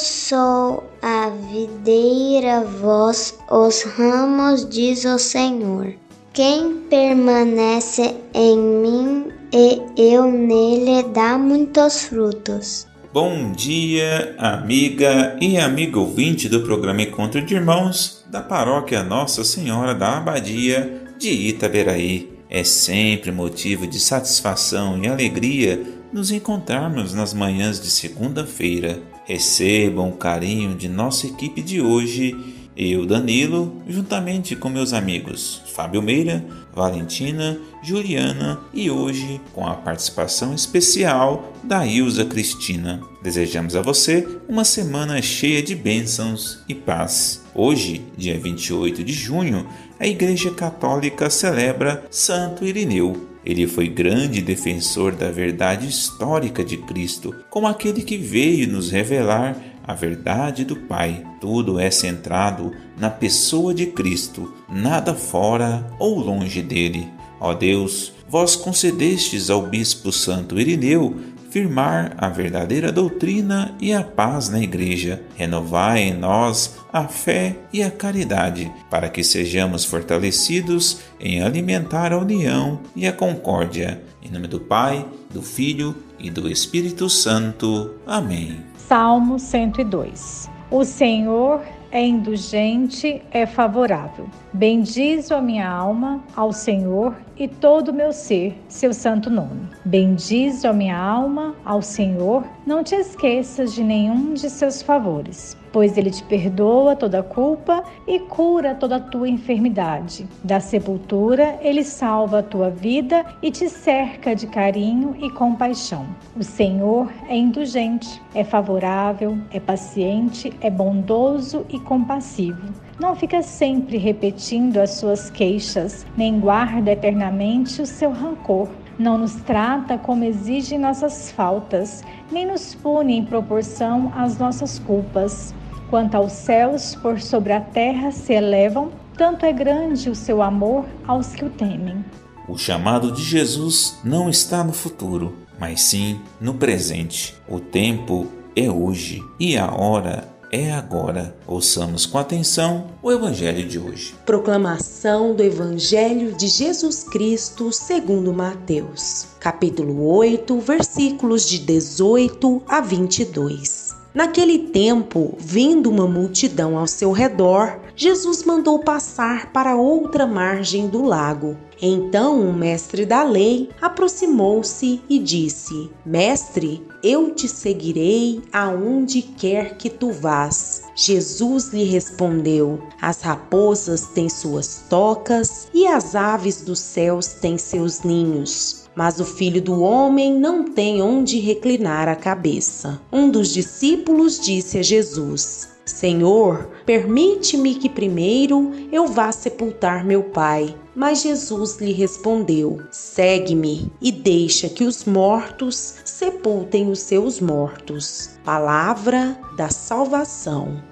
sou a videira, vós os ramos, diz o Senhor. Quem permanece em mim e eu nele dá muitos frutos. Bom dia, amiga e amigo ouvinte do programa Encontro de Irmãos da Paróquia Nossa Senhora da Abadia de Itaberaí. É sempre motivo de satisfação e alegria nos encontrarmos nas manhãs de segunda-feira Recebam o carinho de nossa equipe de hoje, eu, Danilo, juntamente com meus amigos Fábio Meira, Valentina, Juliana e hoje com a participação especial da Ilza Cristina. Desejamos a você uma semana cheia de bênçãos e paz. Hoje, dia 28 de junho, a Igreja Católica celebra Santo Irineu, ele foi grande defensor da verdade histórica de Cristo, como aquele que veio nos revelar a verdade do Pai. Tudo é centrado na pessoa de Cristo, nada fora ou longe dele. Ó Deus, vós concedestes ao Bispo Santo Irineu firmar a verdadeira doutrina e a paz na Igreja. Renovai em nós a fé e a caridade, para que sejamos fortalecidos em alimentar a união e a concórdia. Em nome do Pai, do Filho e do Espírito Santo. Amém. Salmo 102 O Senhor é indulgente, é favorável. Bendizo a minha alma ao Senhor e todo o meu ser, seu santo nome. Bendizo a minha alma ao Senhor, não te esqueças de nenhum de seus favores pois ele te perdoa toda culpa e cura toda a tua enfermidade. Da sepultura, ele salva a tua vida e te cerca de carinho e compaixão. O Senhor é indulgente, é favorável, é paciente, é bondoso e compassivo. Não fica sempre repetindo as suas queixas, nem guarda eternamente o seu rancor não nos trata como exigem nossas faltas, nem nos pune em proporção às nossas culpas. Quanto aos céus por sobre a terra se elevam, tanto é grande o seu amor aos que o temem. O chamado de Jesus não está no futuro, mas sim no presente. O tempo é hoje e a hora é agora. Ouçamos com atenção o Evangelho de hoje. Proclamação do Evangelho de Jesus Cristo segundo Mateus, capítulo 8, versículos de 18 a 22. Naquele tempo, vindo uma multidão ao seu redor, Jesus mandou passar para outra margem do lago. Então o mestre da lei aproximou-se e disse: Mestre, eu te seguirei aonde quer que tu vás. Jesus lhe respondeu: As raposas têm suas tocas e as aves dos céus têm seus ninhos. Mas o filho do homem não tem onde reclinar a cabeça. Um dos discípulos disse a Jesus: Senhor, permite-me que primeiro eu vá sepultar meu pai. Mas Jesus lhe respondeu: Segue-me e deixa que os mortos sepultem os seus mortos. Palavra da salvação.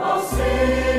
Auxílio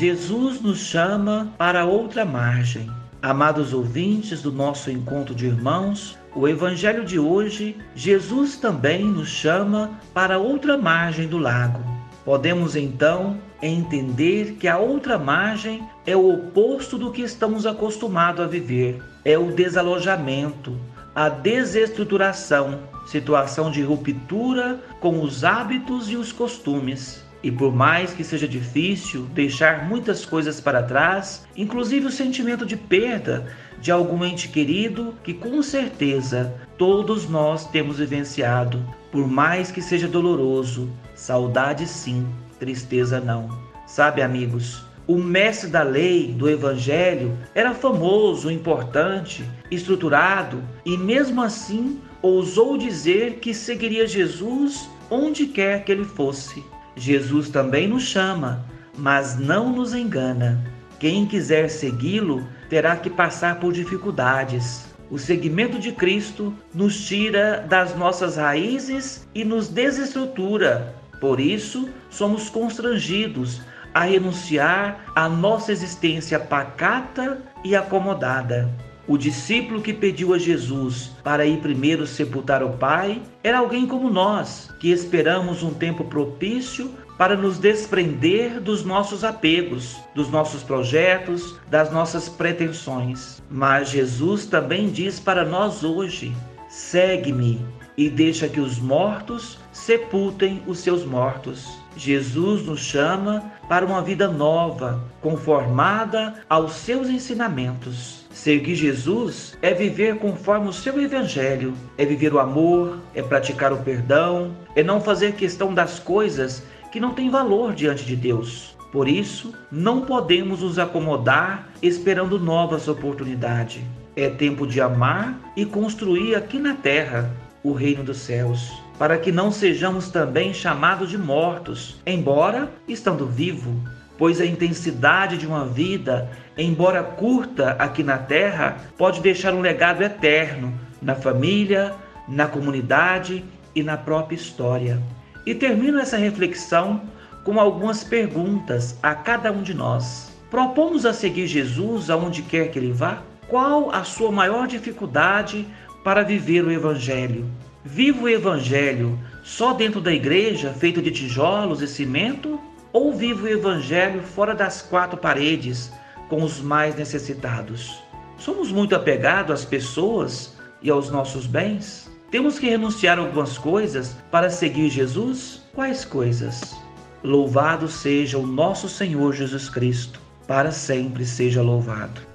Jesus nos chama para outra margem. Amados ouvintes do nosso encontro de irmãos, o Evangelho de hoje, Jesus também nos chama para outra margem do lago. Podemos então entender que a outra margem é o oposto do que estamos acostumados a viver, é o desalojamento, a desestruturação, situação de ruptura com os hábitos e os costumes. E por mais que seja difícil deixar muitas coisas para trás, inclusive o sentimento de perda de algum ente querido que com certeza todos nós temos vivenciado, por mais que seja doloroso, saudade sim, tristeza não. Sabe, amigos, o mestre da lei do evangelho era famoso, importante, estruturado e mesmo assim ousou dizer que seguiria Jesus onde quer que ele fosse. Jesus também nos chama, mas não nos engana. Quem quiser segui-lo terá que passar por dificuldades. O seguimento de Cristo nos tira das nossas raízes e nos desestrutura. Por isso, somos constrangidos a renunciar à nossa existência pacata e acomodada. O discípulo que pediu a Jesus para ir primeiro sepultar o Pai era alguém como nós, que esperamos um tempo propício para nos desprender dos nossos apegos, dos nossos projetos, das nossas pretensões. Mas Jesus também diz para nós hoje: segue-me e deixa que os mortos sepultem os seus mortos. Jesus nos chama para uma vida nova, conformada aos seus ensinamentos. Seguir Jesus é viver conforme o seu evangelho, é viver o amor, é praticar o perdão, é não fazer questão das coisas que não têm valor diante de Deus. Por isso, não podemos nos acomodar esperando novas oportunidades. É tempo de amar e construir aqui na terra o reino dos céus, para que não sejamos também chamados de mortos, embora estando vivo, pois a intensidade de uma vida, embora curta aqui na terra, pode deixar um legado eterno na família, na comunidade e na própria história. E termino essa reflexão com algumas perguntas a cada um de nós. Propomos a seguir Jesus aonde quer que ele vá? Qual a sua maior dificuldade para viver o Evangelho? Viva o Evangelho só dentro da igreja, feito de tijolos e cimento? Ou viva o Evangelho fora das quatro paredes, com os mais necessitados? Somos muito apegados às pessoas e aos nossos bens? Temos que renunciar a algumas coisas para seguir Jesus? Quais coisas? Louvado seja o nosso Senhor Jesus Cristo, para sempre seja louvado.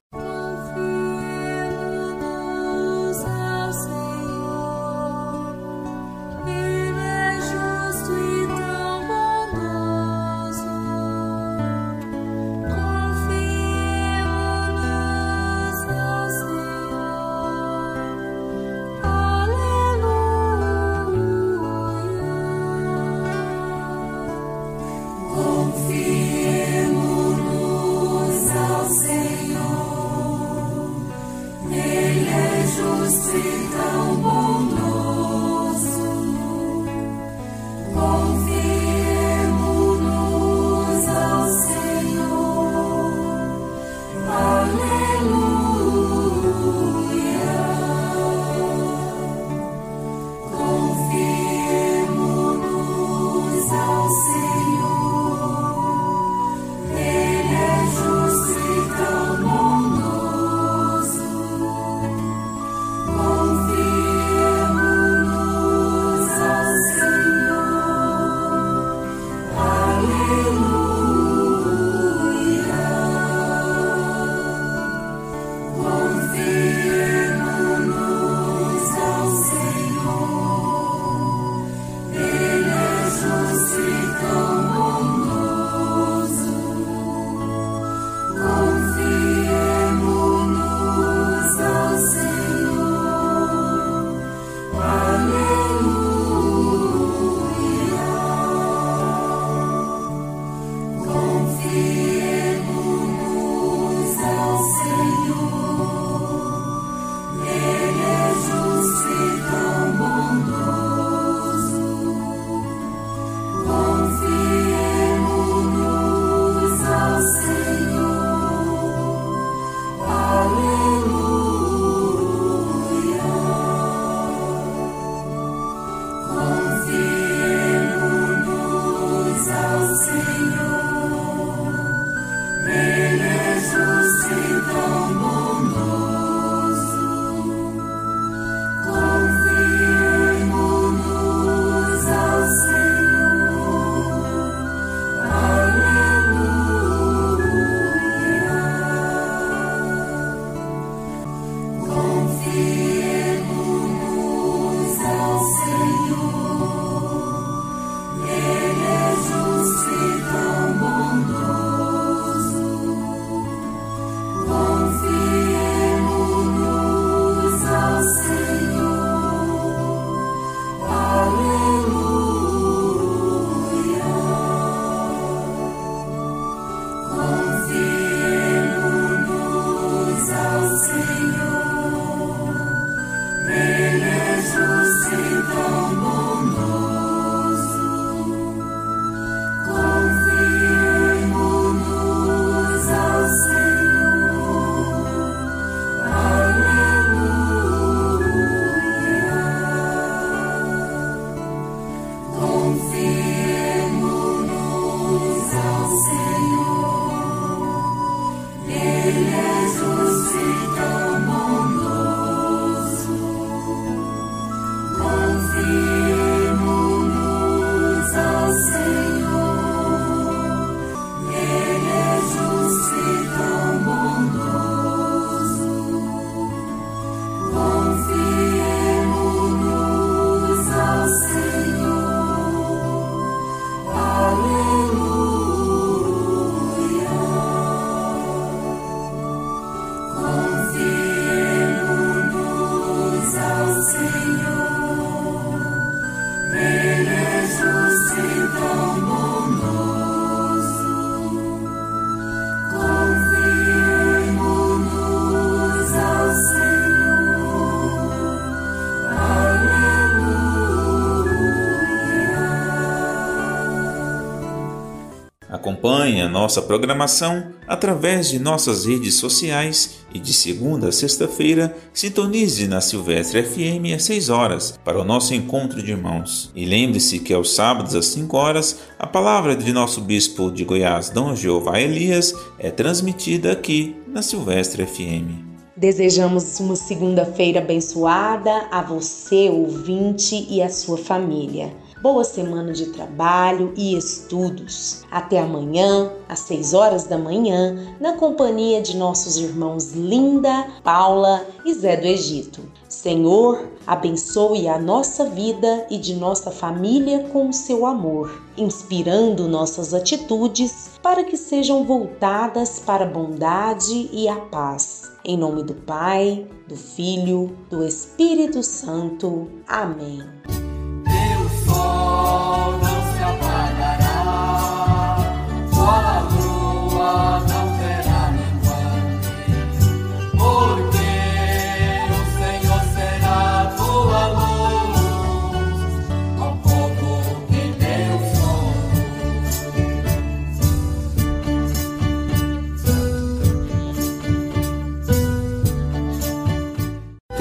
Jesus, que tão bom Acompanhe a nossa programação através de nossas redes sociais e de segunda a sexta-feira sintonize na Silvestre FM às 6 horas para o nosso encontro de irmãos. E lembre-se que aos sábados às 5 horas a palavra de nosso bispo de Goiás, Dom Jeová Elias, é transmitida aqui na Silvestre FM. Desejamos uma segunda-feira abençoada a você, ouvinte, e a sua família boa semana de trabalho e estudos. Até amanhã, às 6 horas da manhã, na companhia de nossos irmãos Linda, Paula e Zé do Egito. Senhor, abençoe a nossa vida e de nossa família com o seu amor, inspirando nossas atitudes para que sejam voltadas para a bondade e a paz. Em nome do Pai, do Filho, do Espírito Santo. Amém.